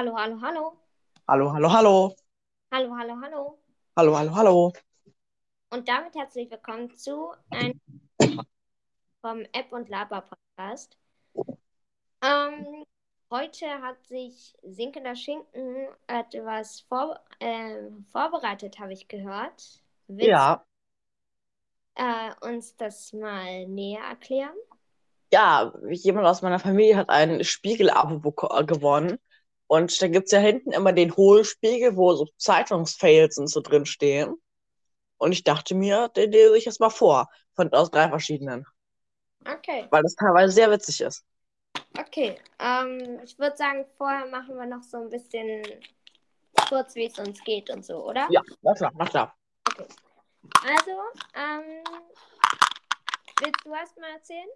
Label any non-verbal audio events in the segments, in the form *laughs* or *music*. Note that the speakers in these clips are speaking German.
Hallo, hallo, hallo. Hallo, hallo, hallo. Hallo, hallo, hallo. Hallo, hallo, hallo. Und damit herzlich willkommen zu einem vom App und Laber Podcast. Ähm, heute hat sich Sinkender Schinken etwas vor, äh, vorbereitet, habe ich gehört. Willst Ja, äh, uns das mal näher erklären? ja, jemand aus meiner Familie hat ein Spiegel-Abo gewonnen. Und da gibt's ja hinten immer den Hohlspiegel, wo so Zeitungsfails und so drin stehen. Und ich dachte mir, den lese ich jetzt mal vor. Von, aus drei verschiedenen. Okay, Weil das teilweise sehr witzig ist. okay. Ähm, ich würde sagen, vorher machen wir noch so ein bisschen kurz, wie es uns geht und so, oder? Ja, na klar, na klar. Also, ähm, willst du erst mal erzählen?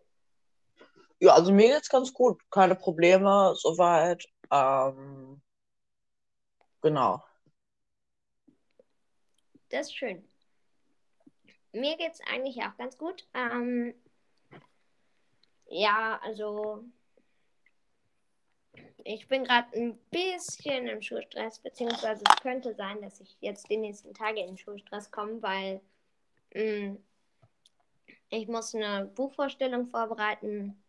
Ja, also mir geht's ganz gut. Keine Probleme, soweit. Ähm, genau. Das ist schön. Mir geht's eigentlich auch ganz gut. Ähm, ja, also ich bin gerade ein bisschen im Schulstress, beziehungsweise es könnte sein, dass ich jetzt die nächsten Tage in Schulstress komme, weil mh, ich muss eine Buchvorstellung vorbereiten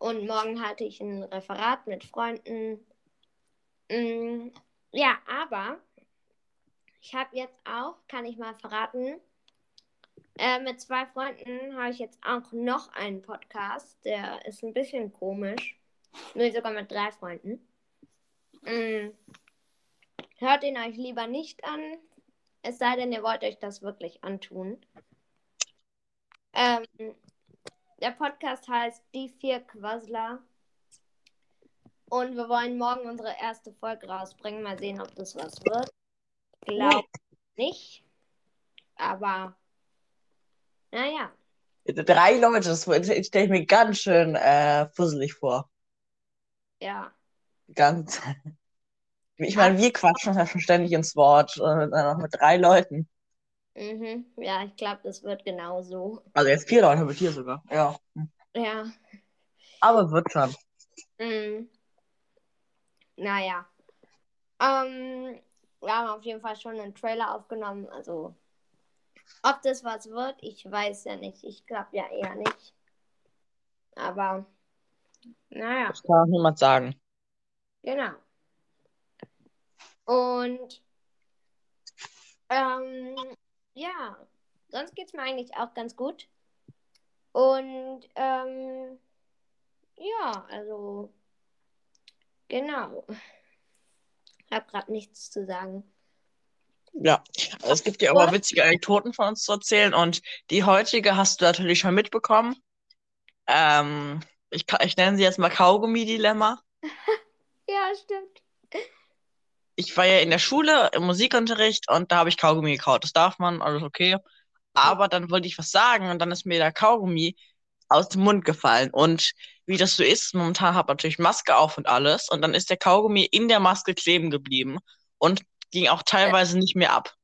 und morgen halte ich ein Referat mit Freunden. Mm, ja, aber ich habe jetzt auch, kann ich mal verraten, äh, mit zwei Freunden habe ich jetzt auch noch einen Podcast. Der ist ein bisschen komisch. Nee, sogar mit drei Freunden. Mm. Hört ihn euch lieber nicht an. Es sei denn, ihr wollt euch das wirklich antun. Ähm, der Podcast heißt Die vier Quassler. Und wir wollen morgen unsere erste Folge rausbringen. Mal sehen, ob das was wird. Glaub nicht. Aber naja. Drei Leute, das stelle ich mir ganz schön äh, fusselig vor. Ja. Ganz. Ich meine, wir quatschen uns ja schon ständig ins Wort, äh, dann noch mit drei Leuten. Mhm. Ja, ich glaube, das wird genau so. Also jetzt vier Leute mit dir sogar. Ja. Ja. Aber wird schon. Mhm. Naja. Ähm, wir haben auf jeden Fall schon einen Trailer aufgenommen. Also, ob das was wird, ich weiß ja nicht. Ich glaube ja eher nicht. Aber, naja, Das kann auch niemand sagen. genau. Und, ähm, ja, sonst geht es mir eigentlich auch ganz gut. Und, ähm, ja, also, genau. *laughs* Ich habe gerade nichts zu sagen. Ja. Also es gibt ja immer witzige Anekdoten von uns zu erzählen und die heutige hast du natürlich schon mitbekommen. Ähm, ich, ich nenne sie jetzt mal Kaugummi-Dilemma. *laughs* Ja, stimmt. Ich war ja in der Schule im Musikunterricht und da habe ich Kaugummi gekaut. Das darf man, alles okay. Aber dann wollte ich was sagen und dann ist mir der Kaugummi aus dem Mund gefallen. Und wie das so ist, momentan habe ich natürlich Maske auf und alles. Und dann ist der Kaugummi in der Maske kleben geblieben und ging auch teilweise nicht mehr ab.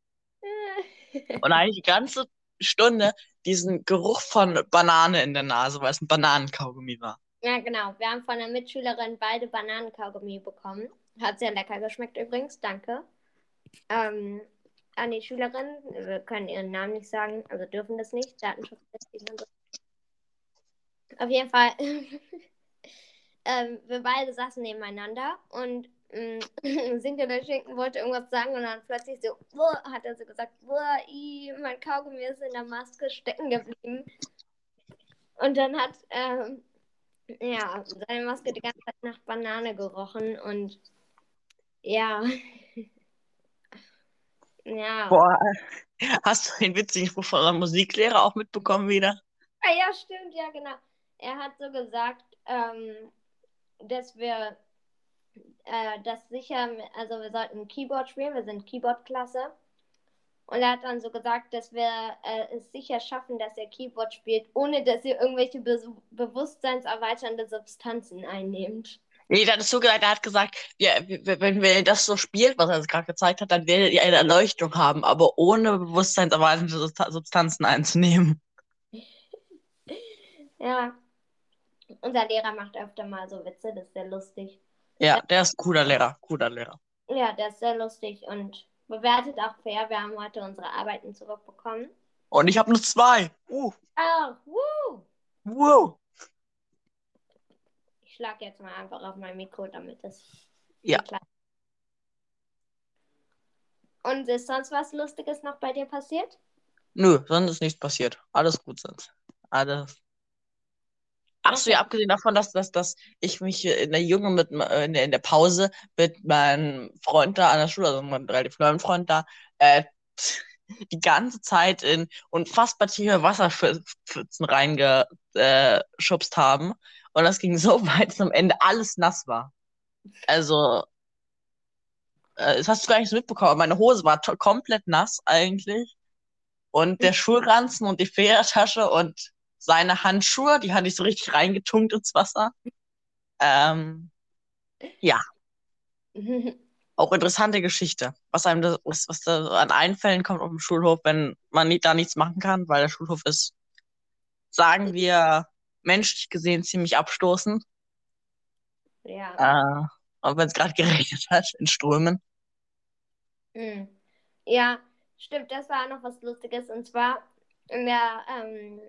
Und *laughs* eigentlich die ganze Stunde diesen Geruch von Banane in der Nase, weil es ein Bananenkaugummi war. Ja, genau. Wir haben von der Mitschülerin beide Bananenkaugummi bekommen. Hat sehr lecker geschmeckt übrigens, danke. Ähm, an die Schülerin, wir können ihren Namen nicht sagen, also dürfen das nicht, datenschutzrechtlich und so. Auf jeden Fall, *laughs* ähm, wir beide saßen nebeneinander und Sinke der Schinken wollte irgendwas sagen und dann plötzlich so, "Buah", hat er so gesagt, "Buah, i, mein Kaugummi ist in der Maske stecken geblieben. Und dann hat ähm, ja, seine Maske die ganze Zeit nach Banane gerochen und ja. *laughs* ja. Boah, hast du den witzigen Spruch von unserem Musiklehrer auch mitbekommen wieder? Ah, ja, stimmt, ja, genau. Er hat so gesagt, ähm, dass wir äh, das sicher, also wir sollten Keyboard spielen, wir sind Keyboard-Klasse. Und er hat dann so gesagt, dass wir äh, es sicher schaffen, dass er Keyboard spielt, ohne dass ihr irgendwelche be bewusstseinserweiternde Substanzen einnehmt. Nee, hat es so gesagt, er hat gesagt, ja, wenn wir das so spielt, was er jetzt gerade gezeigt hat, dann werdet ihr eine Erleuchtung haben, aber ohne bewusstseinserweiternde Substa- Substanzen einzunehmen. Ja. Unser Lehrer macht öfter mal so Witze, das ist sehr lustig. Ja, der ist ein cooler Lehrer, cooler Lehrer. Ja, der ist sehr lustig und bewertet auch fair. Wir haben heute unsere Arbeiten zurückbekommen. Und ich habe nur zwei. Uh, Oh, wuh! wow. Ich schlage jetzt mal einfach auf mein Mikro, damit das. Ja. klar- Und ist sonst was Lustiges noch bei dir passiert? Nö, sonst ist nichts passiert. Alles gut sonst. Alles. Ach so, ja, abgesehen davon, dass, dass, dass ich mich in der Junge mit äh, in der, in der Pause mit meinem Freund da an der Schule, also meinem relativ neuen Freund da, äh, *laughs* die ganze Zeit in unfassbar tiefe Wasserpfützen reingeschubst äh, haben. Und das ging so *laughs* weit, dass am Ende alles nass war. Also, äh, das hast du gar nicht so mitbekommen. Meine Hose war komplett nass eigentlich. Und der Schulranzen und die Federtasche und seine Handschuhe, die hatte ich so richtig reingetunkt ins Wasser. Ähm, *laughs* auch interessante Geschichte, was einem da, was, was da an Einfällen kommt auf dem Schulhof, wenn man nie, da nichts machen kann, weil der Schulhof ist, sagen wir, menschlich gesehen ziemlich abstoßend. ja. Äh, und wenn es gerade *laughs* geregnet hat, in Strömen. Hm. Ja, stimmt, das war noch was Lustiges. Und zwar in der, ähm,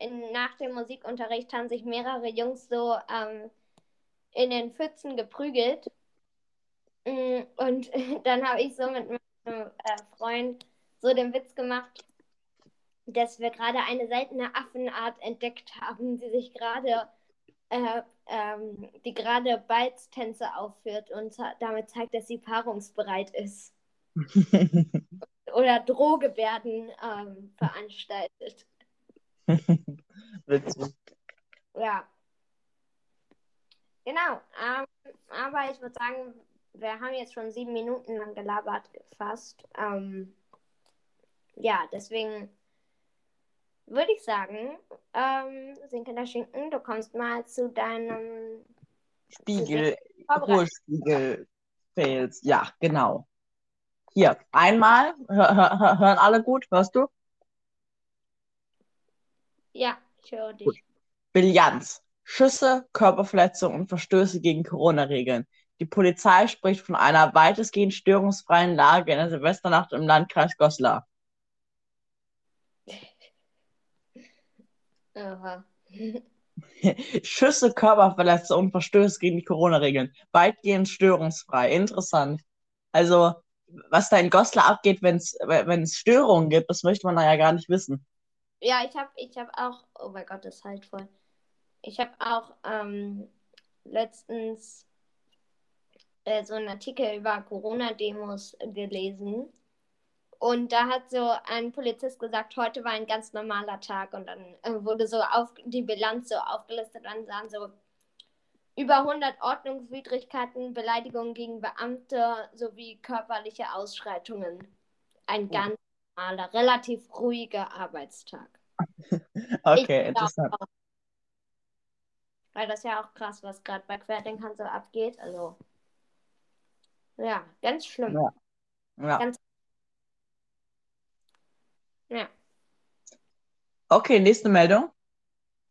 in, nach dem Musikunterricht haben sich mehrere Jungs so ähm, in den Pfützen geprügelt. Mm, Und *laughs* dann habe ich so mit meinem äh, Freund so den Witz gemacht, dass wir gerade eine seltene Affenart entdeckt haben, die sich gerade äh, ähm, die gerade Balztänze aufführt und damit zeigt, dass sie paarungsbereit ist *laughs* oder Drohgebärden ähm, veranstaltet. *laughs* Witzig. Ja. Genau. Ähm, aber ich würde sagen, wir haben jetzt schon sieben Minuten lang gelabert fast. Ähm, ja, deswegen würde ich sagen, ähm, Sinke der Schinken, du kommst mal zu deinem Spiegel, Vorbereitung. Hohlspiegel-Fails. Ja, genau. Hier, einmal, hör, hör- hören alle gut, hörst du? Ja, ich höre dich. Gut. Bilanz. Schüsse, Körperverletzungen und Verstöße gegen Corona-Regeln. Die Polizei spricht von einer weitestgehend störungsfreien Lage in der Silvesternacht im Landkreis Goslar. Aha. *laughs* Schüsse, Körperverletzungen und Verstöße gegen die Corona-Regeln. Weitgehend störungsfrei. Interessant. Also, was da in Goslar abgeht, wenn es wenn es Störungen gibt, das möchte man da ja gar nicht wissen. Ja, ich habe ich hab auch, oh mein Gott, das ist halt voll. Ich habe auch ähm, letztens äh, so einen Artikel über Corona-Demos gelesen. Und da hat so ein Polizist gesagt, heute war ein ganz normaler Tag. Und dann äh, wurde so auf, die Bilanz so aufgelistet dann so über 100 Ordnungswidrigkeiten, Beleidigungen gegen Beamte sowie körperliche Ausschreitungen. Ein Oh. ganz normaler, relativ ruhiger Arbeitstag. *laughs* Okay, Ich interessant. auch. Weil das ja auch krass, was gerade bei Querdenkern so abgeht. Also, ja, ganz schlimm. Ja. Ja. Ganz- Ja, Okay, nächste Meldung.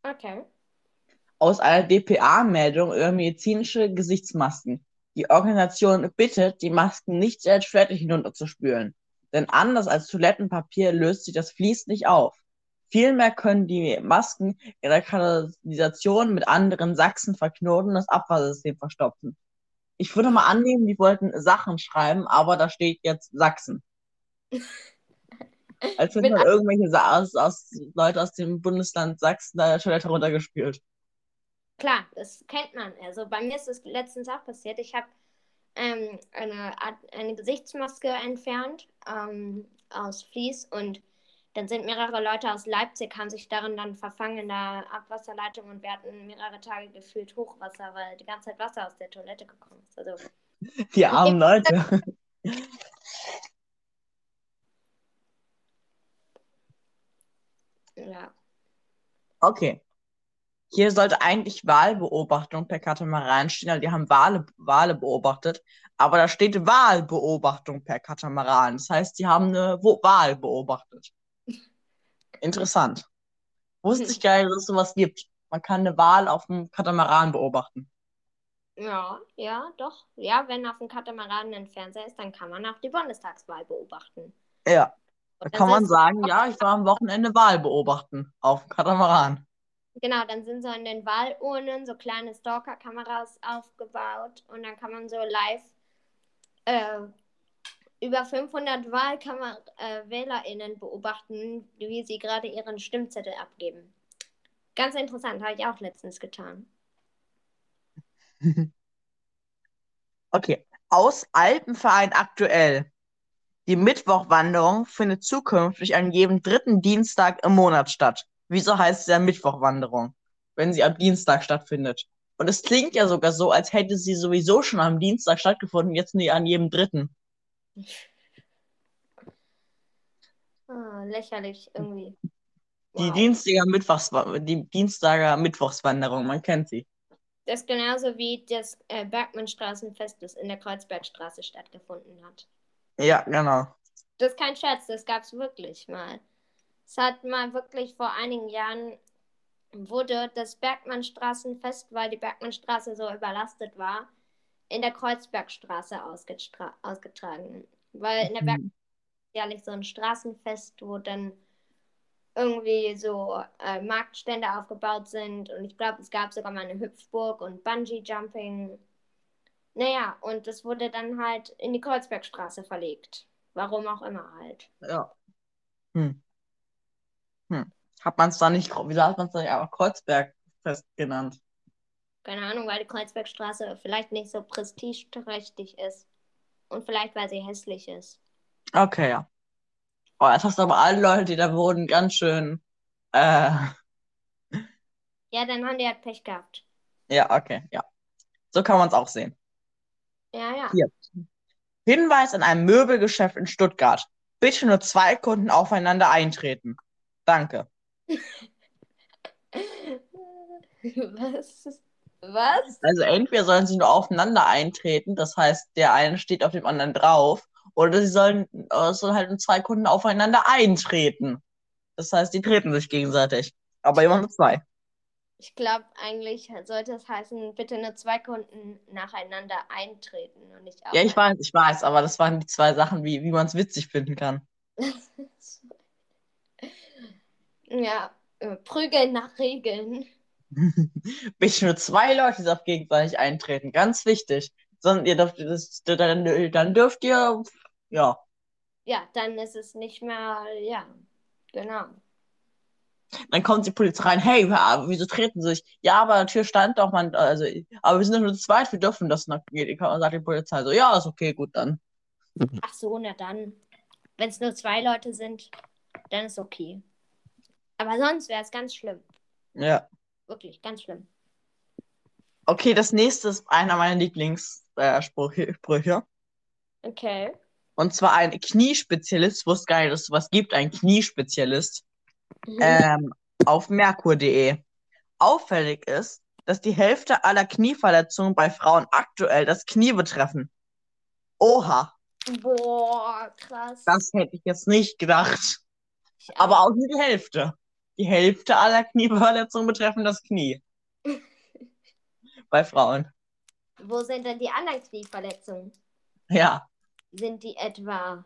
okay. Aus einer DPA-Meldung über medizinische Gesichtsmasken. Die Organisation bittet, die Masken nicht selbst fertig hinunterzuspülen. Denn anders als Toilettenpapier löst sich das Vlies nicht auf. Vielmehr können die Masken ihre Kanalisation mit anderen Sachsen verknoten und das Abwassersystem verstopfen. Ich würde mal annehmen, die wollten Sachen schreiben, aber da steht jetzt Sachsen. *laughs* Als hätte man irgendwelche aus, aus, Leute aus dem Bundesland Sachsen da der Toilette runtergespült. Klar, das kennt man. Also bei mir ist das letztens auch passiert. Ich habe ähm, eine, Art, eine Gesichtsmaske entfernt ähm, aus Vlies und dann sind mehrere Leute aus Leipzig, haben sich darin dann verfangen in der Abwasserleitung und wir hatten mehrere Tage gefühlt Hochwasser, weil die ganze Zeit Wasser aus der Toilette gekommen ist. Also Die armen Leute. *laughs* ja. Okay. Hier sollte eigentlich Wahlbeobachtung per Katamaran stehen, also die haben Wale, Wale beobachtet, aber da steht Wahlbeobachtung per Katamaran. Das heißt, die haben eine Wahl beobachtet. *laughs* Interessant. Wusste ich gar nicht, dass es sowas gibt. Man kann eine Wahl auf dem Katamaran beobachten. Ja, ja, doch. Ja, wenn auf dem Katamaran ein Fernseher ist, dann kann man auch die Bundestagswahl beobachten. Ja. Da kann man sagen, ja, ich war am Wochenende Wahl beobachten auf dem Katamaran. Genau, dann sind so in den Wahlurnen so kleine Stalker-Kameras aufgebaut und dann kann man so live äh, über 500 Wahlkamer äh, WählerInnen beobachten, wie sie gerade ihren Stimmzettel abgeben. Ganz interessant, habe ich auch letztens getan. *laughs* Okay. Aus Alpenverein aktuell. Die Mittwochwanderung findet zukünftig an jedem dritten Dienstag im Monat statt. Wieso heißt es ja Mittwochwanderung, wenn sie am Dienstag stattfindet? Und es klingt ja sogar so, als hätte sie sowieso schon am Dienstag stattgefunden, jetzt nie an jedem dritten. Ah, lächerlich irgendwie. Die Wow. Dienstager Mittwochs die Dienstager Mittwochswanderung, man kennt sie. Das ist genauso wie das äh, Bergmannstraßenfest, das in der Kreuzbergstraße stattgefunden hat. Ja, genau. Das ist kein Scherz, das gab es wirklich mal. Es hat mal wirklich vor einigen Jahren wurde das Bergmannstraßenfest, weil die Bergmannstraße so überlastet war, in der Kreuzbergstraße ausgetragen. Weil in der Mhm. jährlich so ein Straßenfest, wo dann irgendwie so äh, Marktstände aufgebaut sind und ich glaube, es gab sogar mal eine Hüpfburg und Bungee-Jumping. Naja, und das wurde dann halt in die Kreuzbergstraße verlegt. Warum auch immer halt. Ja. Hm. Hm. Hat man es da nicht, wieso hat man es da nicht einfach Kreuzbergfest genannt? Keine Ahnung, weil die Kreuzbergstraße vielleicht nicht so prestigeträchtig ist. Und vielleicht, weil sie hässlich ist. Okay, ja. Oh, jetzt hast du aber alle Leute, die da wohnen, ganz schön. Äh, Ja, dann haben die halt Pech gehabt. ja, okay, ja. So kann man es auch sehen. Ja, ja. Hier. Hinweis an einem Möbelgeschäft in Stuttgart. Bitte nur zwei Kunden aufeinander eintreten. Danke. *laughs* Was? Was? Also entweder sollen sie nur aufeinander eintreten, das heißt, der eine steht auf dem anderen drauf, oder sie sollen, äh, sollen halt nur zwei Kunden aufeinander eintreten. Das heißt, die treten sich gegenseitig. Aber immer nur zwei. Ich glaube, eigentlich sollte es heißen, bitte nur zwei Kunden nacheinander eintreten und nicht Ja, ich weiß, ich weiß, aber das waren die zwei Sachen, wie, wie man es witzig finden kann. *laughs* Ja, äh, prügeln nach Regeln. *laughs* Bitte nur zwei Leute, die auf gegenseitig eintreten. Ganz wichtig. Sondern ihr dürft, das, dann, dann dürft ihr, ja. Ja, dann ist es nicht mehr, ja, genau. Dann kommt die Polizei rein, hey, wieso treten sie sich? Ja, aber der Tür stand doch, man, also, aber wir sind doch nur zu zweit, wir dürfen das. Und dann sagt die Polizei so, ja, ist okay, gut dann. Ach so, na dann. Wenn es nur zwei Leute sind, dann ist okay. Aber sonst wäre es ganz schlimm. Ja. Wirklich, ganz schlimm. Okay, das nächste ist einer meiner Lieblingssprüche. Sprüche. Okay. Und zwar ein Kniespezialist, wusste gar nicht, dass es sowas gibt, ein Kniespezialist, Mhm. ähm, auf merkur.de. Auffällig ist, dass die Hälfte aller Knieverletzungen bei Frauen aktuell das Knie betreffen. Oha, Boah, krass. das hätte ich jetzt nicht gedacht. Ich. Aber auch nur die Hälfte. Die Hälfte aller Knieverletzungen betreffen das Knie. *laughs* Bei Frauen. Wo sind denn die anderen Knieverletzungen? Ja. Sind die etwa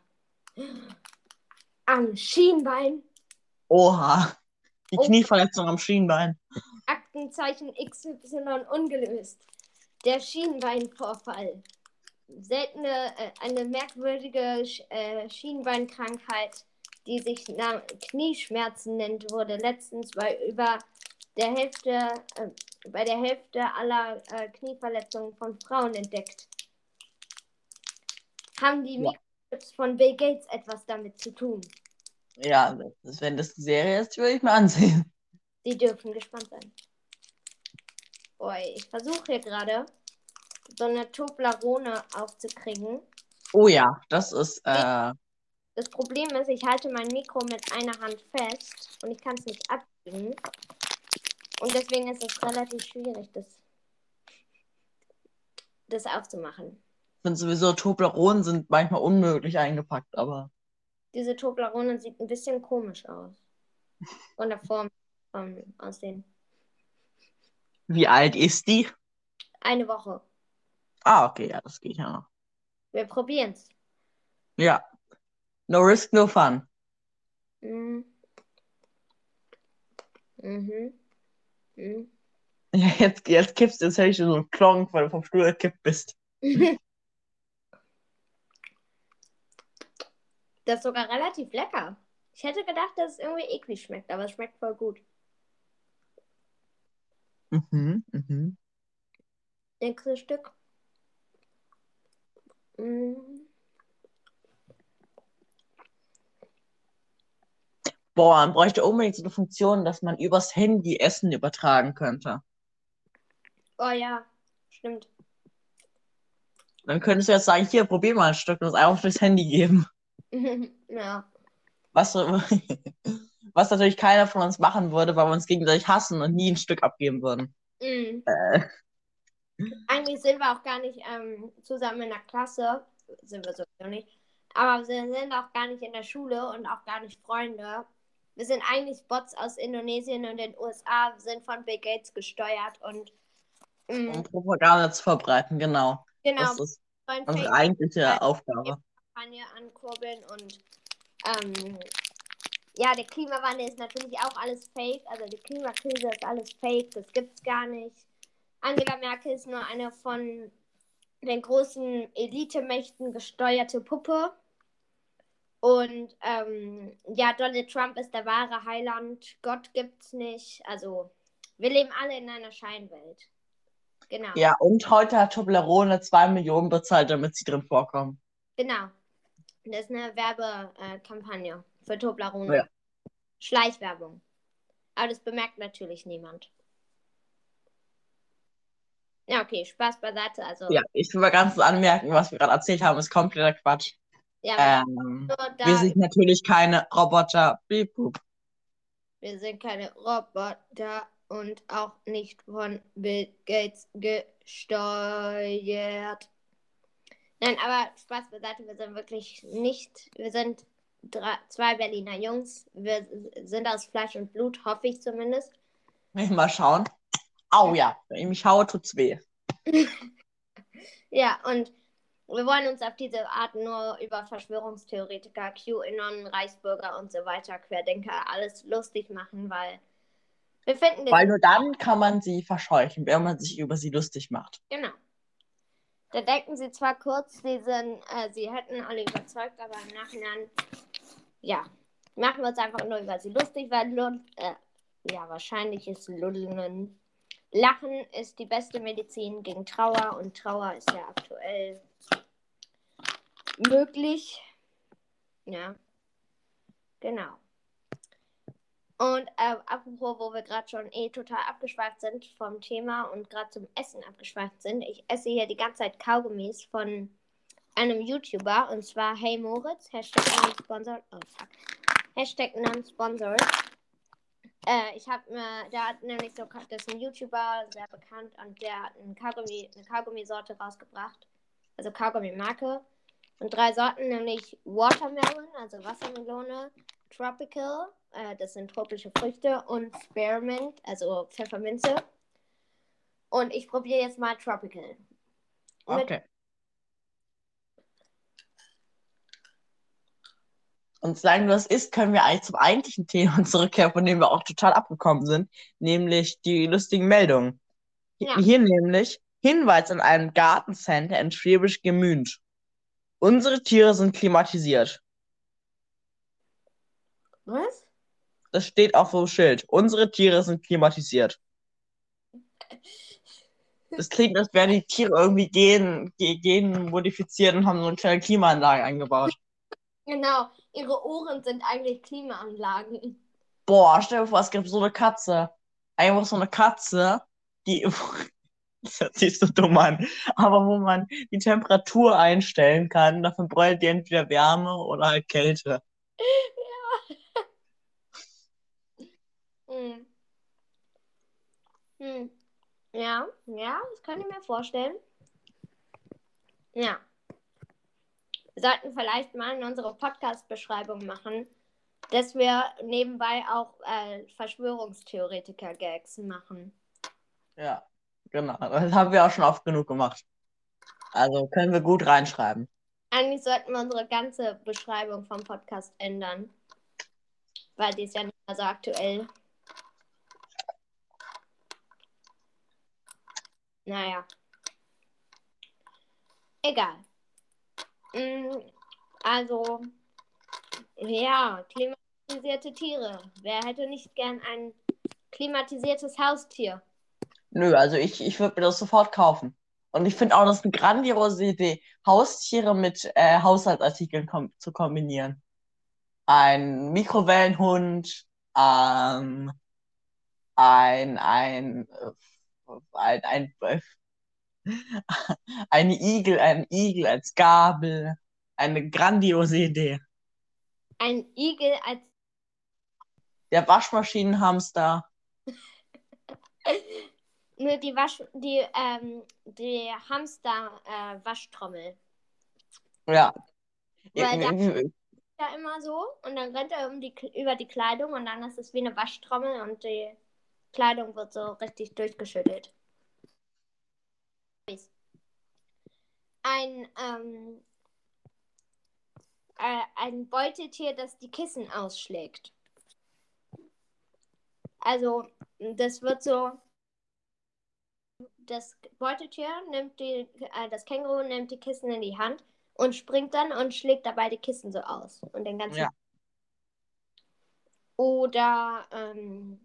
am Schienbein? Oha. Die Oh. Knieverletzung am Schienbein. Aktenzeichen XY ungelöst. Der Schienbeinvorfall. Seltene, äh, eine merkwürdige Sch äh, Schienbeinkrankheit, die sich Knieschmerzen nennt, wurde letztens bei über der Hälfte, äh, bei der Hälfte aller äh, Knieverletzungen von Frauen entdeckt. Haben die Ja. Mikrochips von Bill Gates etwas damit zu tun? Ja, das, wenn das die Serie ist, würde ich mir ansehen. Sie dürfen gespannt sein. Oi, ich versuche hier gerade so eine Toblerone aufzukriegen. Oh ja, das ist, äh, Das Problem ist, ich halte mein Mikro mit einer Hand fest und ich kann es nicht abbiegen. Und deswegen ist es relativ schwierig, das, das aufzumachen. ich finde sowieso, Tobleronen sind manchmal unmöglich eingepackt, aber Diese Toblerone sieht ein bisschen komisch aus. Von der Form, vom Aussehen. wie alt ist die? Eine Woche. Ah, okay, ja, das geht ja noch. Wir probieren's. Ja. No risk, no fun. Mhm. Mhm. Mhm. Ja, *laughs* jetzt, jetzt kippst du, jetzt hätte ich so einen Klonk, weil du vom Stuhl gekippt bist. *laughs* Das ist sogar relativ lecker. Ich hätte gedacht, dass es irgendwie eklig schmeckt, aber es schmeckt voll gut. Mhm, mhm. Nächstes Stück. Mhm. Boah, man bräuchte unbedingt so eine Funktion, dass man übers Handy Essen übertragen könnte. Oh ja, stimmt. Dann könntest du jetzt sagen, hier, probier mal ein Stück und es einfach durchs Handy geben. *laughs* ja. Was, *laughs* was natürlich keiner von uns machen würde, weil wir uns gegenseitig hassen und nie ein Stück abgeben würden. Mhm. Äh, Eigentlich sind wir auch gar nicht ähm, zusammen in der Klasse. Sind wir sowieso nicht. Aber wir sind auch gar nicht in der Schule und auch gar nicht Freunde. Wir sind eigentlich Bots aus Indonesien und den USA, sind von Bill Gates gesteuert und mm, um Propaganda zu verbreiten, genau. genau, Das ist unsere eigentliche Aufgabe. Kampagne ankurbeln und ähm, ja, der Klimawandel ist natürlich auch alles fake. Also die Klimakrise ist alles fake, das gibt's gar nicht. Angela Merkel ist nur eine von den großen Elitemächten gesteuerte Puppe. Und ähm, ja, Donald Trump ist der wahre Heiland. Gott gibt's nicht. Also wir leben alle in einer Scheinwelt. Genau. Ja, und heute hat Toblerone 2 Millionen bezahlt, damit sie drin vorkommen. Genau. Das ist eine Werbekampagne für Toblerone. Ja. Schleichwerbung. Aber das bemerkt natürlich niemand. Ja, okay, Spaß beiseite. Also, Ja, ich will mal ganz anmerken, was wir gerade erzählt haben, ist kompletter Quatsch. ja, Ähm, da, wir sind natürlich keine Roboter. Beep, boop. wir sind keine Roboter und auch nicht von Bill Gates gesteuert. Nein, aber Spaß beiseite, wir sind wirklich nicht, wir sind drei, zwei Berliner Jungs. Wir sind aus Fleisch und Blut, hoffe ich zumindest. Mal schauen. Au ja, wenn ich mich haue, tut's weh. *laughs* Ja, und wir wollen uns auf diese Art nur über Verschwörungstheoretiker, QAnon, Reichsbürger und so weiter, Querdenker, alles lustig machen, weil wir finden den Weil nur dann kann man sie verscheuchen, wenn man sich über sie lustig macht. Genau. Da denken sie zwar kurz, sie, sind, äh, sie hätten alle überzeugt, aber im Nachhinein, ja, machen wir uns einfach nur über sie lustig, weil, Lud äh, ja, wahrscheinlich ist Luddeln. Lachen ist die beste Medizin gegen Trauer und Trauer ist ja aktuell möglich. Ja, genau. Und äh, apropos, wo wir gerade schon eh total abgeschweift sind vom Thema und gerade zum Essen abgeschweift sind, ich esse hier die ganze Zeit Kaugummis von einem YouTuber und zwar Hey Moritz, Hashtag non-sponsored. Oh fuck. Hashtag non-sponsored. Äh, ich habe mir, der hat nämlich so, das ist ein YouTuber, sehr bekannt und der hat ein Kaugummi, eine Kaugummisorte rausgebracht. Also Kaugummi-Marke. Und drei Sorten, nämlich Watermelon, also Wassermelone, Tropical, äh, das sind tropische Früchte, und Spearmint, also Pfefferminze. Und ich probiere jetzt mal Tropical. Okay. Und solange du das isst, können wir eigentlich zum eigentlichen Thema *laughs* zurückkehren, von dem wir auch total abgekommen sind, nämlich die lustigen Meldungen. Ja. Hier nämlich Hinweis an einem Gartencenter in Schwäbisch Gemünd. Unsere Tiere sind klimatisiert. Was? Das steht auf dem Schild. Unsere Tiere sind klimatisiert. Das klingt, als wären die Tiere irgendwie gen, ge- genmodifiziert und haben so eine kleine Klimaanlage eingebaut. *laughs* Genau, ihre Ohren sind eigentlich Klimaanlagen. Boah, stell dir vor, es gibt so eine Katze. Einfach so eine Katze, die. *laughs* Das hört sich so dumm an. Aber wo man die Temperatur einstellen kann, dafür bräuchte die entweder Wärme oder halt Kälte. *laughs* Hm. Hm. Ja, ja, das kann ich mir vorstellen. Ja. Wir sollten vielleicht mal in unsere Podcast-Beschreibung machen, dass wir nebenbei auch äh, Verschwörungstheoretiker-Gags machen. Ja, genau. Das haben wir auch schon oft genug gemacht. Also können wir gut reinschreiben. Eigentlich sollten wir unsere ganze Beschreibung vom Podcast ändern. Weil die ist ja nicht mehr so aktuell. Naja. Egal. Mm, Also, ja, klimatisierte Tiere. Wer hätte nicht gern ein klimatisiertes Haustier? Nö, also ich, ich würde mir das sofort kaufen. Und ich finde auch, das ist eine grandiose Idee, Haustiere mit äh, Haushaltsartikeln kom zu kombinieren. Ein Mikrowellenhund, ähm, ein, ein, äh, ein, ein, äh, eine Igel, ein Igel als Gabel. Eine grandiose Idee. Ein Igel als. Der Waschmaschinenhamster. *laughs* Nur die Wasch. Die, ähm, die Hamster-Waschtrommel. Ja. Weil der ja immer so und dann rennt er um die, über die Kleidung und dann ist es wie eine Waschtrommel und die Kleidung wird so richtig durchgeschüttelt. Ein, ähm, äh, ein Beutetier, das die Kissen ausschlägt. Also, das wird so. Das Beutetier nimmt die, äh, das Känguru nimmt die Kissen in die Hand und springt dann und schlägt dabei die Kissen so aus. Und den ganzen. Ja. Oder, ähm,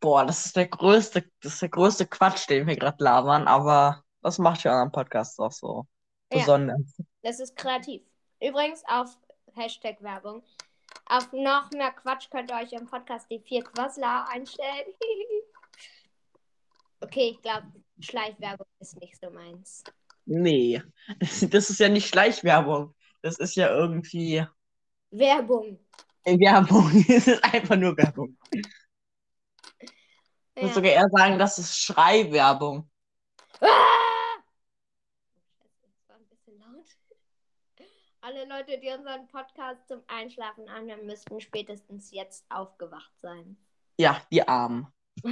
Boah, das ist der größte, das ist der größte Quatsch, den wir gerade labern, aber das macht ja euren Podcast auch so Ja. besonders. das ist kreativ. Übrigens auf Hashtag Werbung. Auf noch mehr Quatsch könnt ihr euch im Podcast die vier Quassler einstellen. *laughs* okay, ich glaube, Schleichwerbung ist nicht so meins. Nee, *laughs* das ist ja nicht Schleichwerbung. Das ist ja irgendwie Werbung. Werbung. *laughs* Es ist einfach nur Werbung. Ich würde sogar eher sagen, das ist Schreiwerbung. Ah! *laughs* Das war ein bisschen laut. Alle Leute, die unseren Podcast zum Einschlafen anhören, müssten spätestens jetzt aufgewacht sein. Ja, die Armen. *laughs*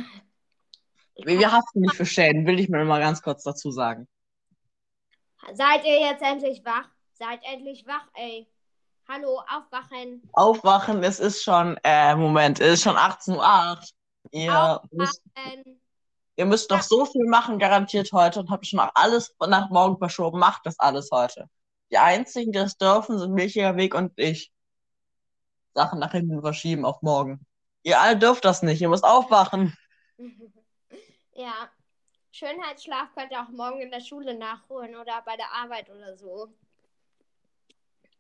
Wir, wir haften nicht für Schäden, will ich mir mal ganz kurz dazu sagen. Seid ihr jetzt endlich wach? Seid endlich wach, ey. Hallo, aufwachen. Aufwachen, es ist schon, äh, Moment, es ist schon 18.08 Uhr. Ihr müsst, ihr müsst noch so viel machen, garantiert heute, und habt schon auch alles nach morgen verschoben. Macht das alles heute. Die einzigen, die das dürfen, sind Milchiger Weg und ich. Sachen nach hinten verschieben auf morgen. Ihr alle dürft das nicht, ihr müsst aufwachen. *laughs* ja. Schönheitsschlaf könnt ihr auch morgen in der Schule nachholen oder bei der Arbeit oder so.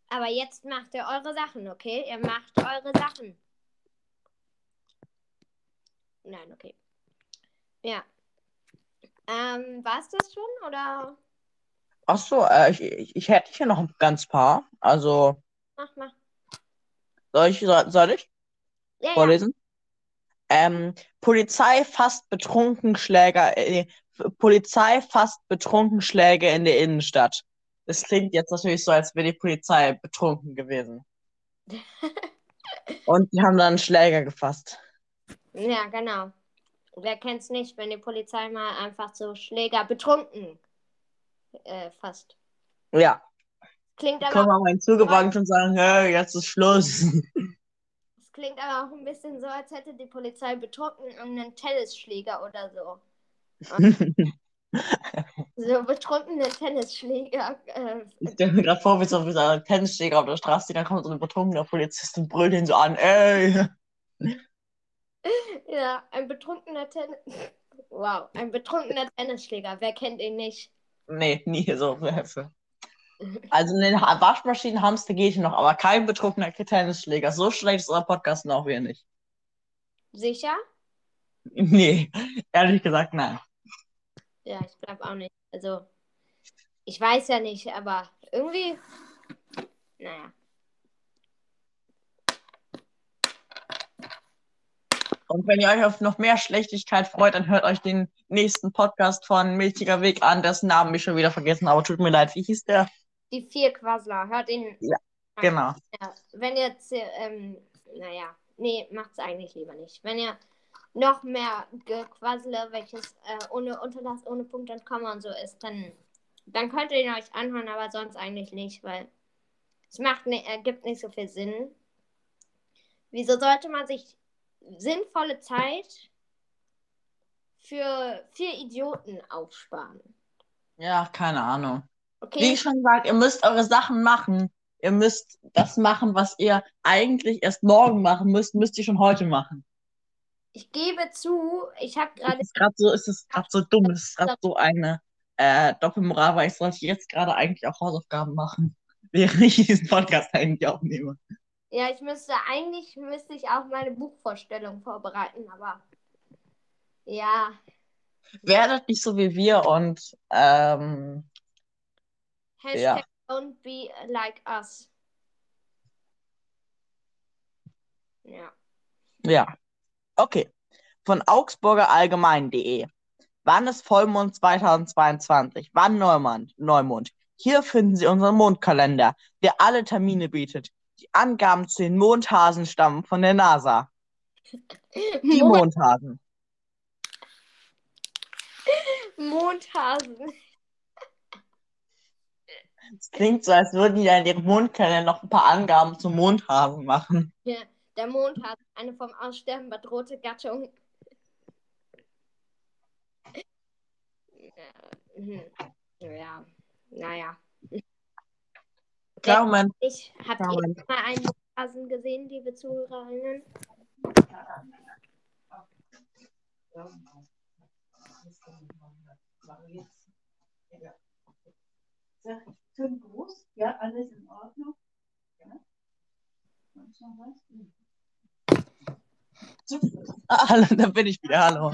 Aber jetzt macht ihr eure Sachen, okay? Ihr macht eure Sachen. Nein, okay. Ja. Ähm, war es das schon oder? Ach so, äh, ich, ich, ich hätte hier noch ein ganz paar. Also, Mach mal. soll ich, soll, soll ich Ja, ja. vorlesen? Ähm, Polizei fasst Betrunkenschläger, äh, Polizei fasst Betrunkenschläge in der Innenstadt. Das klingt jetzt natürlich so, als wäre die Polizei betrunken gewesen. *laughs* Und die haben dann Schläger gefasst. Ja, genau. Wer kennt's nicht, wenn die Polizei mal einfach so Schläger betrunken äh, fasst. Ja, Klingt aber, kommen auch hinzugewandt und sagen, hey, jetzt ist Schluss. es klingt aber auch ein bisschen so, als hätte die Polizei betrunken irgendeinen Tennisschläger oder so. *laughs* So betrunkene Tennisschläger. Äh, Ich stelle mir gerade vor, wie so wie so ein Tennisschläger auf der Straße, dann kommt so ein betrunkener Polizist und brüllt ihn so an, ey. Ja, ein betrunkener Tennis. *laughs* Wow, ein betrunkener Tennisschläger. Wer kennt ihn nicht? Nee, nie so. Also eine Ha- Waschmaschinenhamster geht noch, aber kein betrunkener Tennisschläger. So schlecht ist unser Podcast noch wir nicht. Sicher? Nee, ehrlich gesagt, nein. Ja, ich glaube auch nicht. Also, ich weiß ja nicht, aber irgendwie. Naja. Und wenn ihr euch auf noch mehr Schlechtigkeit freut, dann hört euch den nächsten Podcast von Milchiger Weg an, dessen Namen ich schon wieder vergessen, aber tut mir leid, wie hieß der? Die vier Quassler. Hört ihn. Ja, Genau. Ja, wenn ihr jetzt, ähm, naja, nee, macht's eigentlich lieber nicht. Wenn ihr noch mehr Gequassele, welches äh, ohne Unterlass, ohne Punkt und Komma und so ist, dann dann könnt ihr ihn euch anhören, aber sonst eigentlich nicht, weil es macht ne, ergibt nicht so viel Sinn. Wieso sollte man sich sinnvolle Zeit für vier Idioten aufsparen? Ja, keine Ahnung. Wie Okay, ich schon gesagt, ihr müsst eure Sachen machen. Ihr müsst das machen, was ihr eigentlich erst morgen machen müsst, müsst ihr schon heute machen. ich gebe zu, ich habe Es gerade ist gerade so, es ist gerade so dumm, es ist gerade so eine äh, Doppelmoral, weil ich sollte jetzt gerade eigentlich auch Hausaufgaben machen, *laughs* während ich diesen Podcast eigentlich aufnehme. Ja, ich müsste eigentlich müsste ich auch meine Buchvorstellung vorbereiten, aber ja, Werdet nicht so wie wir und ähm, ja. Hashtag don't be like us. Ja. Ja. Okay. Von Augsburger Allgemein.de. Wann ist Vollmond 2022? Wann Neumond? Neumond. Hier finden Sie unseren Mondkalender, der alle Termine bietet. Die Angaben zu den Mondhasen stammen von der NASA. Die Mond Mondhasen. Mondhasen. Es klingt so, als würden die in ihrem Mondkalender noch ein paar Angaben zum Mondhasen machen. Ja, der Mondhasen, eine vom Aussterben bedrohte Gattung. Ja, naja. Moment. Ich Ja, ihr Moment. mal einen Mondhasen gesehen, liebe Zuhörerinnen? Schönen Gruß. Ja, alles in Ordnung. Ah, hallo, da bin ich wieder. Hallo.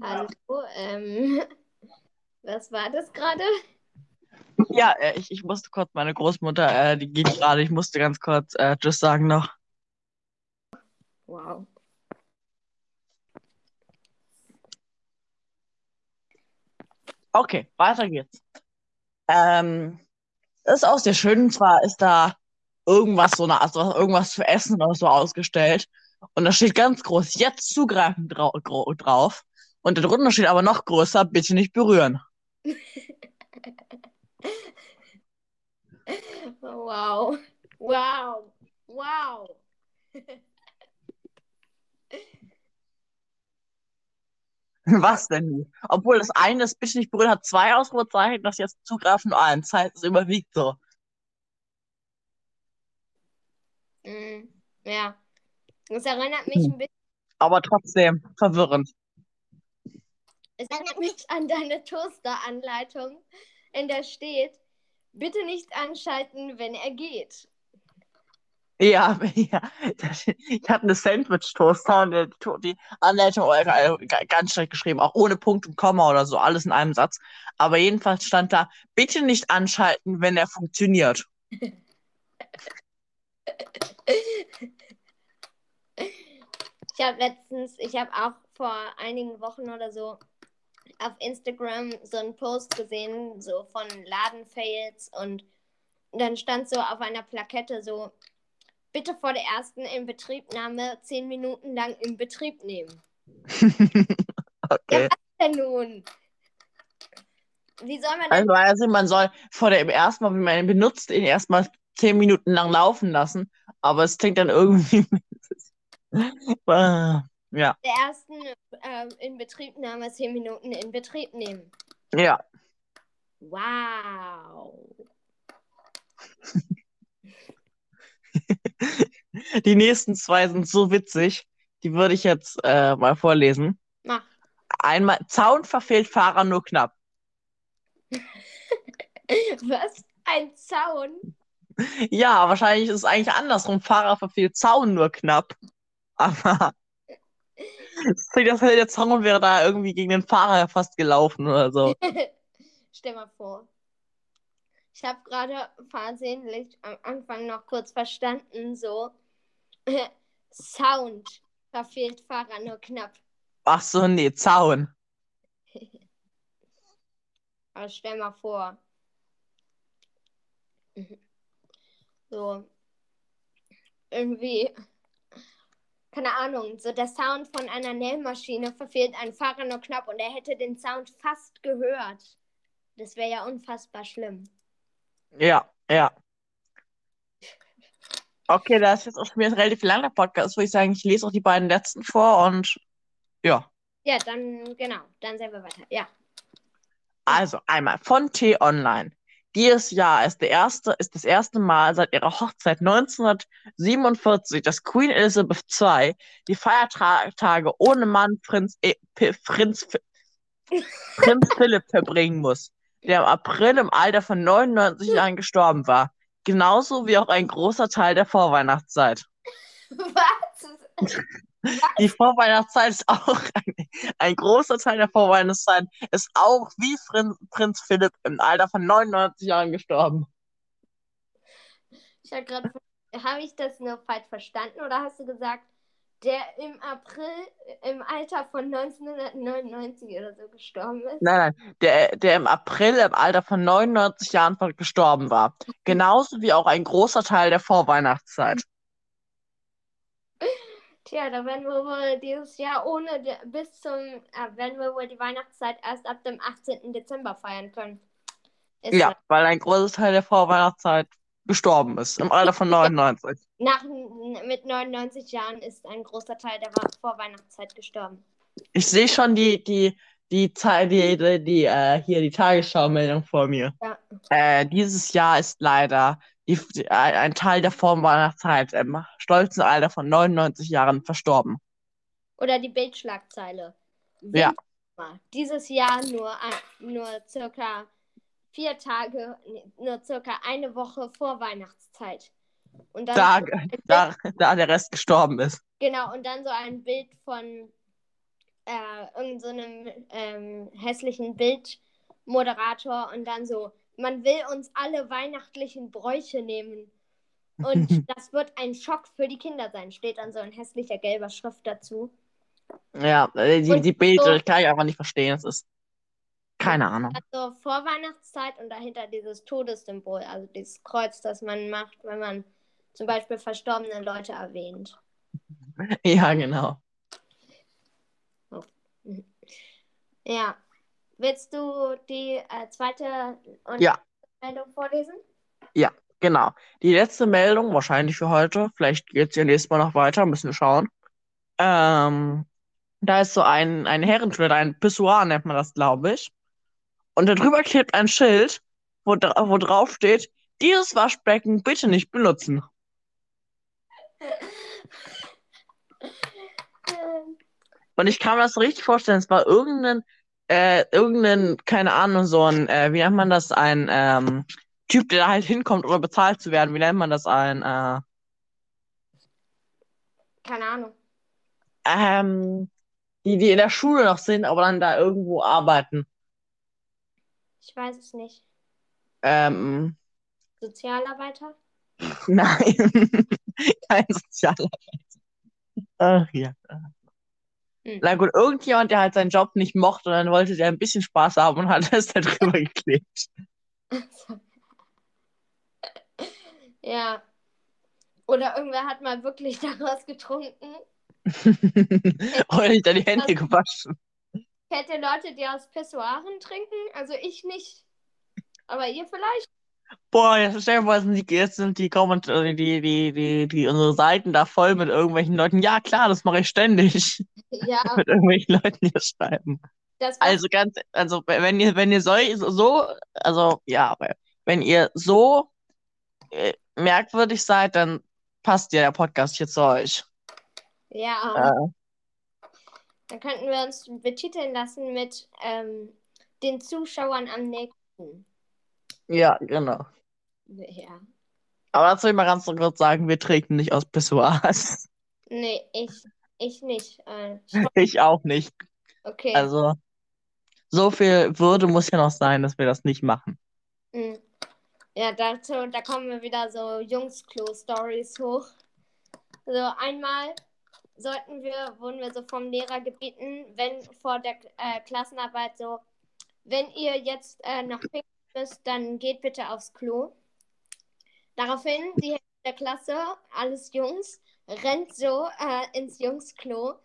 Hallo, ähm, *laughs* was war das gerade? Ja, äh, ich, ich musste kurz meine Großmutter, äh, die geht gerade, ich musste ganz kurz äh, Tschüss sagen noch. Wow. Okay, weiter geht's. Ähm, das ist auch sehr schön. Und zwar ist da irgendwas so eine, also irgendwas zu essen oder so ausgestellt. Und da steht ganz groß, jetzt zugreifen drau drauf. Und darunter steht aber noch größer, bitte nicht berühren. *laughs* Wow. Wow. Wow. Was denn? Obwohl das eine, das bitte nicht berühren, hat zwei Ausrufezeichen, das jetzt zugreifen nur eins. Das heißt, es überwiegt so. Mm, ja. Es erinnert mich Hm. ein bisschen, Aber trotzdem verwirrend. es erinnert mich an deine Toaster-Anleitung, in der steht, bitte nicht anschalten, wenn er geht. Ja, *laughs* ja. Ich hatte eine Sandwich-Toaster und die, Anleitung ga- ganz schlecht geschrieben, auch ohne Punkt und Komma oder so, alles in einem Satz. Aber jedenfalls stand da, bitte nicht anschalten, wenn er funktioniert. Ich habe letztens, ich habe auch vor einigen Wochen oder so auf Instagram so einen Post gesehen, so von Ladenfails und dann stand so auf einer Plakette so, bitte vor der ersten Inbetriebnahme zehn Minuten lang in Betrieb nehmen. *laughs* Okay. Denn nun, wie soll man denn, Also, also man soll vor dem ersten Mal, wenn man ihn benutzt, ihn erstmal zehn Minuten lang laufen lassen. Aber es klingt dann irgendwie. *laughs* Ah, ja, der ersten ähm, Inbetriebnahme zehn Minuten in Betrieb nehmen? ja. Wow. *laughs* Die nächsten zwei sind so witzig. Die würde ich jetzt äh, mal vorlesen. Mach. Einmal, Zaun verfehlt Fahrer nur knapp. *laughs* Was? Ein Zaun? Ja, wahrscheinlich ist es eigentlich andersrum. Fahrer verfehlt Zaun nur knapp. Aber es klingt, als hätte der Zaun wäre da irgendwie gegen den Fahrer fast gelaufen oder so. *laughs* Stell mal vor. Ich habe gerade versehentlich am Anfang noch kurz verstanden, so *laughs* Sound verfehlt Fahrer nur knapp. Ach so, nee, Zaun. *laughs* Aber stell mal vor. So. Irgendwie. Keine Ahnung, so der Sound von einer Nähmaschine verfehlt ein Fahrer nur knapp und er hätte den Sound fast gehört. Das wäre ja unfassbar schlimm. Ja, ja. Okay, da ist jetzt auch schon wieder ein relativ langer Podcast, würde ich sagen, ich lese auch die beiden letzten vor und ja. Ja, dann, genau, dann sehen wir weiter. Ja. Also einmal von T-Online. Dieses Jahr ist, der erste, ist das erste Mal seit ihrer Hochzeit 1947, dass Queen Elizabeth II die Feiertage ohne Mann Prinz, eh, P- Prinz, Phi- Prinz *laughs* Philipp verbringen muss, der im April im Alter von 99 Jahren gestorben war. Genauso wie auch ein großer Teil der Vorweihnachtszeit. Was? Die Vorweihnachtszeit ist auch *laughs* ein, ein großer Teil der Vorweihnachtszeit, ist auch wie Prinz, Prinz Philipp im Alter von 99 Jahren gestorben. Ich habe gerade, habe ich das nur falsch verstanden oder hast du gesagt, der im April im Alter von 1999 oder so gestorben ist? Nein, nein, der, der im April im Alter von 99 Jahren gestorben war. Genauso wie auch ein großer Teil der Vorweihnachtszeit. *laughs* Tja, da werden wir wohl dieses Jahr ohne de- bis zum, äh, werden wir wohl die Weihnachtszeit erst ab dem 18. Dezember feiern können. Ist Ja, weil ein großer Teil der Vorweihnachtszeit gestorben ist, im Alter von *laughs* 99. Nach, mit 99 Jahren ist ein großer Teil der Vorweihnachtszeit gestorben. Ich sehe schon die, die, die die, die, die äh, hier die Tagesschau-Meldung vor mir. Ja. Äh, dieses Jahr ist leider die, die, ein Teil der Vorweihnachtszeit im stolzen Alter von 99 Jahren verstorben. Oder die Bildschlagzeile. Ja. Dieses Jahr nur, nur circa vier Tage, nur circa eine Woche vor Weihnachtszeit. Und dann Da, da, da der Rest gestorben ist. genau, und dann so ein Bild von äh, irgend so einem ähm, hässlichen Bildmoderator und dann so, man will uns alle weihnachtlichen Bräuche nehmen. Und *laughs* das wird ein Schock für die Kinder sein, steht dann so in hässlicher gelber Schrift dazu. Ja, äh, die, Und die Bilder so- kann ich einfach nicht verstehen. Das ist keine Ahnung. Also Vorweihnachtszeit und dahinter dieses Todessymbol, also dieses Kreuz, das man macht, wenn man zum Beispiel verstorbene Leute erwähnt. *laughs* Ja, genau. Ja. Willst du die äh, zweite und Ja. Meldung vorlesen? Genau. Die letzte Meldung, wahrscheinlich für heute, vielleicht geht es ja nächstes Mal noch weiter, müssen wir schauen. Ähm, da ist so ein, ein Herrentoilette, ein Pissoir nennt man das, glaube ich. Und darüber klebt ein Schild, wo, dra wo drauf steht, dieses Waschbecken bitte nicht benutzen. *laughs* Und ich kann mir das richtig vorstellen, es war irgendein, äh, irgendein, keine Ahnung, so ein, äh, wie nennt man das, ein ähm, Typ, der da halt hinkommt, oder bezahlt zu werden. Wie nennt man das, ein, äh, keine Ahnung. ähm, die, die in der Schule noch sind, aber dann da irgendwo arbeiten. Ich weiß es nicht. Ähm, Sozialarbeiter? *laughs* nein, *laughs* kein Sozialarbeiter. Ach ja. Hm. Na gut, irgendjemand, der halt seinen Job nicht mochte, und dann wollte der ein bisschen Spaß haben und hat es da drüber *laughs* geklebt. ja. Oder irgendwer hat mal wirklich *laughs* daraus getrunken. *laughs* Oder nicht da die Hände gewaschen. Kennt ihr Leute, die aus Pissoiren trinken? Also ich nicht. Aber ihr vielleicht? Boah, jetzt stell dir vor, sind die, jetzt sind die, Komment äh, die, die, die, die, unsere Seiten da voll mit irgendwelchen Leuten. Ja, klar, das mache ich ständig. Ja, *laughs* Mit irgendwelchen Leuten, das schreiben. Also ganz, also wenn ihr, wenn ihr so, so, also ja, wenn ihr so äh, merkwürdig seid, dann passt ja der Podcast hier zu euch. ja. Äh, Dann könnten wir uns betiteln lassen mit ähm, den Zuschauern am nächsten. Ja, genau. Ja. Aber dazu will ich mal ganz kurz sagen, wir trinken nicht aus Pissoirs. Nee, ich, ich nicht. Äh, *laughs* Ich auch nicht. okay. Also, so viel Würde muss ja noch sein, dass wir das nicht machen. Mm. Ja, dazu, da kommen wir wieder so Jungs-Klo-Stories hoch. So einmal sollten wir, wurden wir so vom Lehrer gebeten, wenn vor der äh, Klassenarbeit so, wenn ihr jetzt äh, noch pinkeln müsst, dann geht bitte aufs Klo. Daraufhin, die Hälfte der Klasse, alles Jungs, rennt so äh, ins Jungsklo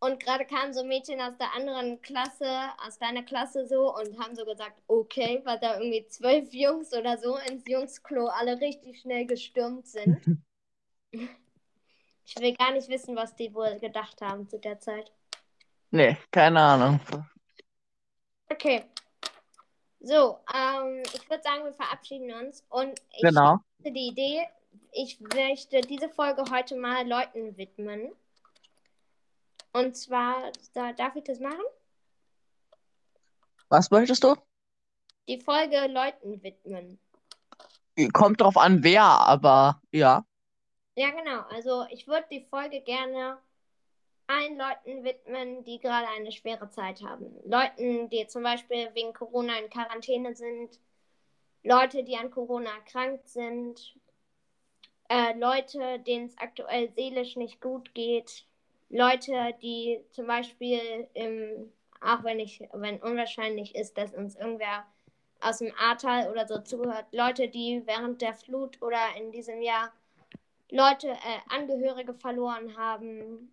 Und gerade kamen so Mädchen aus der anderen Klasse, aus deiner Klasse so und haben so gesagt, okay, weil da irgendwie zwölf Jungs oder so ins Jungsklo alle richtig schnell gestürmt sind. *laughs* ich will gar nicht wissen, was die wohl gedacht haben zu der Zeit. Nee, keine Ahnung. Okay. So, ähm, ich würde sagen, wir verabschieden uns und ich Genau. hatte die Idee, ich möchte diese Folge heute mal Leuten widmen. Und zwar, da, darf ich das machen? Was möchtest du? Die Folge Leuten widmen. Kommt drauf an, wer, aber ja. Ja, genau. Also ich würde die Folge gerne allen Leuten widmen, die gerade eine schwere Zeit haben. Leuten, die zum Beispiel wegen Corona in Quarantäne sind. Leute, die an Corona erkrankt sind. Äh, Leute, denen es aktuell seelisch nicht gut geht. Leute, die zum Beispiel, im, auch wenn, ich, wenn unwahrscheinlich ist, dass uns irgendwer aus dem Ahrtal oder so zuhört, Leute, die während der Flut oder in diesem Jahr Leute, äh, Angehörige verloren haben,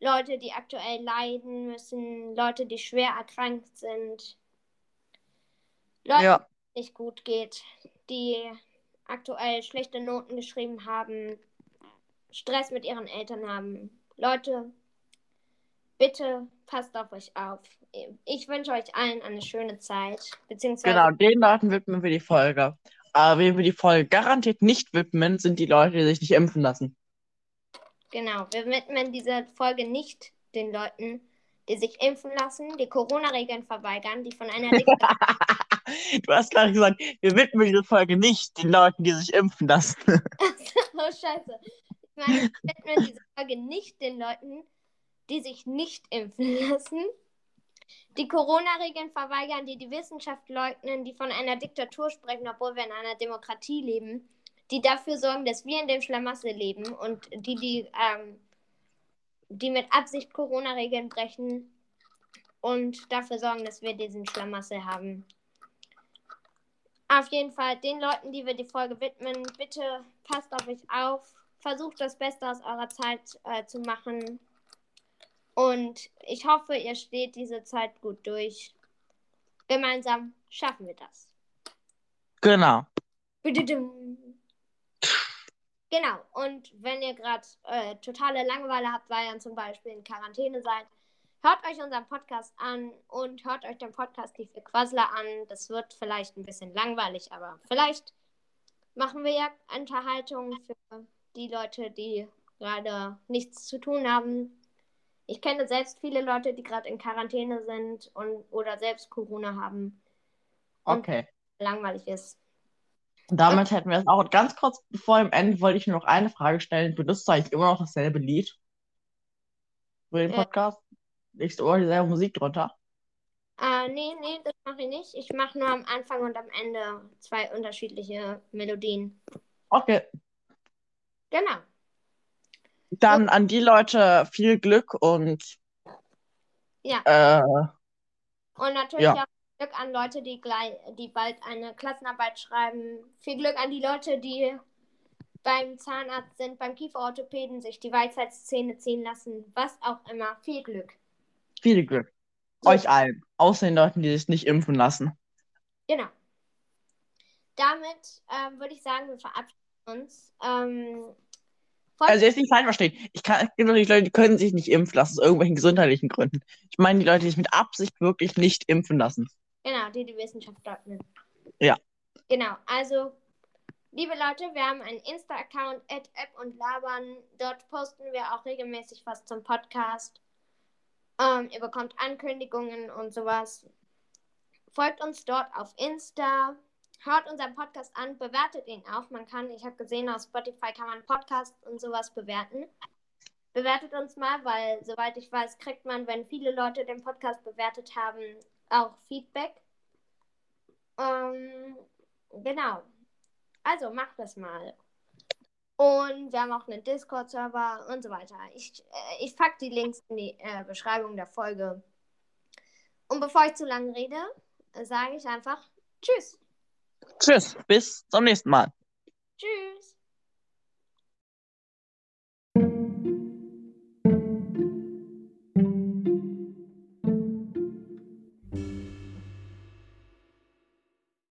Leute, die aktuell leiden müssen, Leute, die schwer erkrankt sind, Leute, Ja. denen es nicht gut geht, die aktuell schlechte Noten geschrieben haben, Stress mit ihren Eltern haben. Leute, bitte passt auf euch auf. Ich wünsche euch allen eine schöne Zeit, beziehungsweise Genau, den Leuten widmen wir die Folge. Aber wen wir die Folge garantiert nicht widmen, sind die Leute, die sich nicht impfen lassen. Genau, wir widmen diese Folge nicht den Leuten, die sich impfen lassen, die Corona-Regeln verweigern, die von einer Diktatur. *laughs* Du hast gerade gesagt, wir widmen diese Folge nicht den Leuten, die sich impfen lassen. *laughs* oh, scheiße. Ich meine, wir widmen diese Folge nicht den Leuten, die sich nicht impfen lassen, die Corona-Regeln verweigern, die die Wissenschaft leugnen, die von einer Diktatur sprechen, obwohl wir in einer Demokratie leben, die dafür sorgen, dass wir in dem Schlamassel leben und die, die, ähm, die mit Absicht Corona-Regeln brechen und dafür sorgen, dass wir diesen Schlamassel haben. Auf jeden Fall den Leuten, die wir die Folge widmen, bitte passt auf euch auf, versucht das Beste aus eurer Zeit äh, zu machen. Und ich hoffe, ihr steht diese Zeit gut durch. Gemeinsam schaffen wir das. Genau. Bididum. Genau, und wenn ihr gerade äh, totale Langeweile habt, weil ihr zum Beispiel in Quarantäne seid, hört euch unseren Podcast an und hört euch den Podcast Die vier Quassler an. Das wird vielleicht ein bisschen langweilig, aber vielleicht machen wir ja Unterhaltung für die Leute, die gerade nichts zu tun haben. Ich kenne selbst viele Leute, die gerade in Quarantäne sind und oder selbst Corona haben. Und Okay. langweilig ist. Und damit hätten wir es auch. Ganz kurz bevor im Ende wollte ich nur noch eine Frage stellen. Benutzt du eigentlich immer noch dasselbe Lied für den Äh. Podcast? Legst du immer dieselbe Musik drunter? Äh, nee, nee, das mache ich nicht. Ich mache nur am Anfang und am Ende zwei unterschiedliche Melodien. Okay. Genau. Dann an die Leute viel Glück und Ja. äh, Und natürlich Ja. auch Glück an Leute, die gleich, die bald eine Klassenarbeit schreiben. Viel Glück an die Leute, die beim Zahnarzt sind, beim Kieferorthopäden sich die Weisheitszähne ziehen lassen. Was auch immer. Viel Glück. viel Glück. So. Euch allen. Außer den Leuten, die sich nicht impfen lassen. Genau. Damit ähm, würde ich sagen, wir verabschieden uns. Ähm, Also jetzt nicht falsch verstehen. Ich kann, es gibt natürlich Leute, die können sich nicht impfen lassen, aus irgendwelchen gesundheitlichen Gründen. Ich meine die Leute, die sich mit Absicht wirklich nicht impfen lassen. Genau, die die Wissenschaft leugnen. Ja. Genau, also, liebe Leute, wir haben einen Insta-Account, App und Labern. Dort posten wir auch regelmäßig was zum Podcast. Ähm, ihr bekommt Ankündigungen und sowas. Folgt uns dort auf Insta. Hört unseren Podcast an, bewertet ihn auch. Man kann, ich habe gesehen, auf Spotify kann man Podcasts und sowas bewerten. Bewertet uns mal, weil, soweit ich weiß, kriegt man, wenn viele Leute den Podcast bewertet haben, auch Feedback. Ähm, genau. Also macht das mal. Und wir haben auch einen Discord-Server und so weiter. Ich, äh, ich packe die Links in die äh, Beschreibung der Folge. Und bevor ich zu lange rede, sage ich einfach Tschüss. Tschüss, bis zum nächsten Mal. Tschüss.